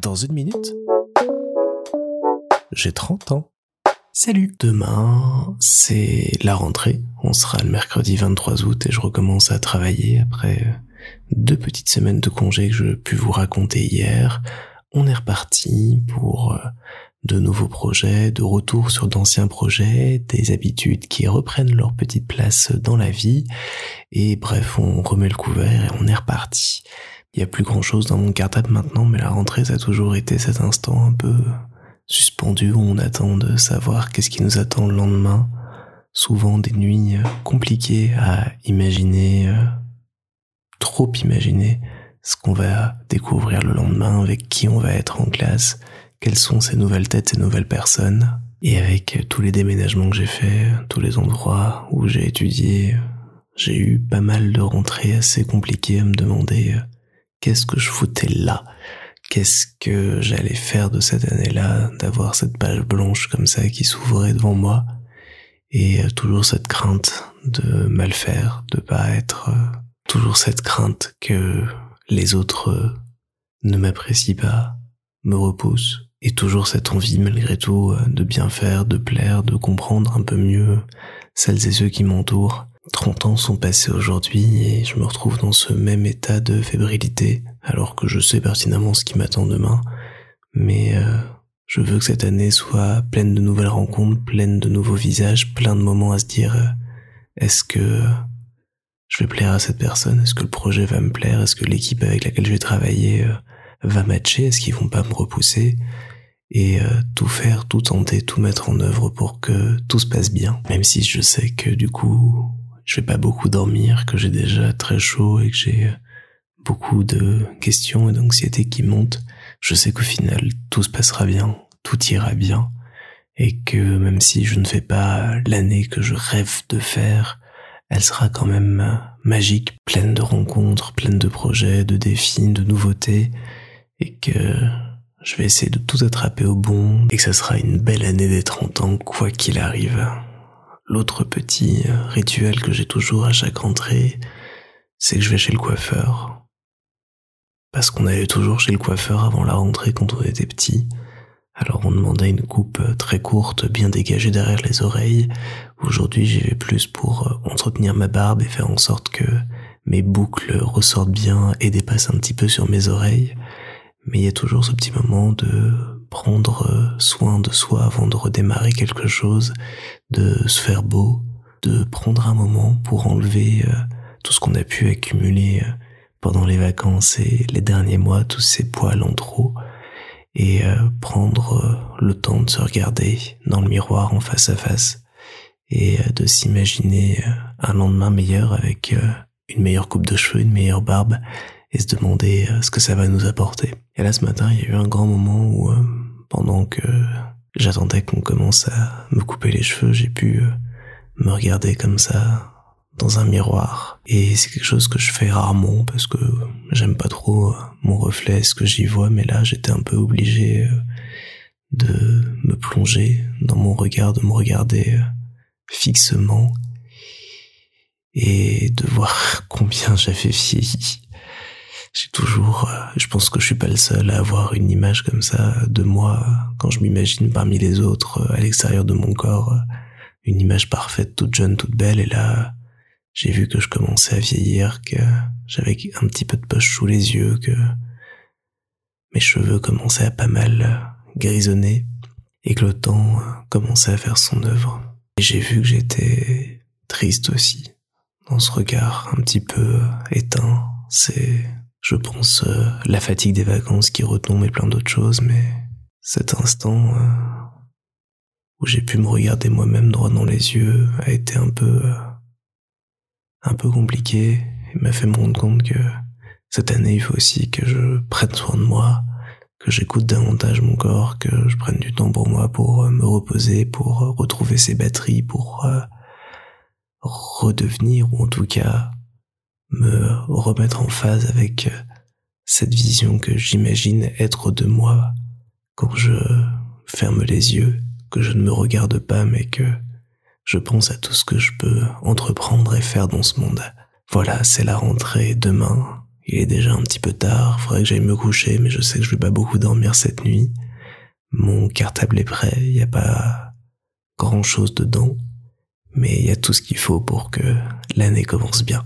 Dans une minute, j'ai 30 ans. Salut Demain, c'est la rentrée. On sera le mercredi 23 août et je recommence à travailler après deux petites semaines de congé que je pu vous raconter hier. On est reparti pour euh, de nouveaux projets, de retour sur d'anciens projets, des habitudes qui reprennent leur petite place dans la vie. Et bref, on remet le couvert et on est reparti. Il y a plus grand chose dans mon cartable maintenant, mais la rentrée, ça a toujours été cet instant un peu suspendu où on attend de savoir qu'est-ce qui nous attend le lendemain. Souvent des nuits compliquées à imaginer, trop imaginer ce qu'on va découvrir le lendemain, avec qui on va être en classe, quelles sont ces nouvelles têtes, ces nouvelles personnes. Et avec tous les déménagements que j'ai faits, tous les endroits où j'ai étudié, j'ai eu pas mal de rentrées assez compliquées à me demander euh, qu'est-ce que je foutais là, qu'est-ce que j'allais faire de cette année-là, d'avoir cette page blanche comme ça qui s'ouvrait devant moi, et euh, toujours cette crainte de mal faire, de pas être, euh, toujours cette crainte que les autres ne m'apprécient pas, me repoussent, et toujours cette envie malgré tout euh, de bien faire, de plaire, de comprendre un peu mieux celles et ceux qui m'entourent. 30 ans sont passés aujourd'hui et je me retrouve dans ce même état de fébrilité alors que je sais pertinemment ce qui m'attend demain. Mais euh, je veux que cette année soit pleine de nouvelles rencontres, pleine de nouveaux visages, plein de moments à se dire euh, est-ce que je vais plaire à cette personne? Est-ce que le projet va me plaire? Est-ce que l'équipe avec laquelle je vais travailler va matcher? Est-ce qu'ils vont pas me repousser? Et euh, tout faire, tout tenter, tout mettre en œuvre pour que tout se passe bien. Même si je sais que du coup, je vais pas beaucoup dormir, que j'ai déjà très chaud et que j'ai euh, beaucoup de questions et d'anxiété qui montent, je sais qu'au final, tout se passera bien, tout ira bien. Et que même si je ne fais pas l'année que je rêve de faire, elle sera quand même euh, magique, pleine de rencontres, pleine de projets, de défis, de nouveautés. Et que je vais essayer de tout attraper au bon et que ça sera une belle année des 30 ans quoi qu'il arrive. L'autre petit rituel que j'ai toujours à chaque rentrée, c'est que je vais chez le coiffeur. Parce qu'on allait toujours chez le coiffeur avant la rentrée quand on était petit. Alors on demandait une coupe très courte, bien dégagée derrière les oreilles. Aujourd'hui j'y vais plus pour entretenir ma barbe et faire en sorte que mes boucles ressortent bien et dépassent un petit peu sur mes oreilles mais il y a toujours ce petit moment de prendre euh, soin de soi avant de redémarrer quelque chose, de se faire beau, de prendre un moment pour enlever euh, tout ce qu'on a pu accumuler euh, pendant les vacances et les derniers mois, tous ces poils en trop, et prendre le temps de se regarder dans le miroir en face à face et de s'imaginer un lendemain meilleur avec une meilleure coupe de cheveux, une meilleure barbe et se demander euh, ce que ça va nous apporter. Et là ce matin, il y a eu un grand moment où, euh, pendant que j'attendais qu'on commence à me couper les cheveux, j'ai pu euh, me regarder comme ça dans un miroir. Et c'est quelque chose que je fais rarement parce que j'aime pas trop mon reflet, ce que j'y vois, mais là j'étais un peu obligé de me plonger dans mon regard, de me regarder fixement et de voir combien j'avais vieilli j'ai toujours, euh, je pense que je suis pas le seul à avoir une image comme ça de moi quand je m'imagine parmi les autres euh, à l'extérieur de mon corps, euh, une image parfaite, toute jeune, toute belle. Et là, j'ai vu que je commençais à vieillir, que j'avais un petit peu de poche sous les yeux, que mes cheveux commençaient à pas mal grisonner et que le temps commençait à faire son œuvre. Et j'ai vu que j'étais triste aussi dans ce regard un petit peu éteint. C'est je pense euh, la fatigue des vacances qui retombe et plein d'autres choses, mais cet instant euh, où j'ai pu me regarder moi-même droit dans les yeux a été un peu euh, un peu compliqué et m'a fait me rendre compte que cette année il faut aussi que je prenne soin de moi, que j'écoute davantage mon corps, que je prenne du temps pour moi pour me reposer, pour retrouver ses batteries, pour redevenir ou en tout cas me remettre en phase avec euh, cette vision que j'imagine être de moi quand je ferme les yeux, que je ne me regarde pas mais que je pense à tout ce que je peux entreprendre et faire dans ce monde. Voilà, c'est la rentrée demain. Il est déjà un petit peu tard, faudrait que j'aille me coucher, mais je sais que je vais pas beaucoup dormir cette nuit. Mon cartable est prêt, il n'y a pas grand chose dedans, mais il y a tout ce qu'il faut pour que l'année commence bien.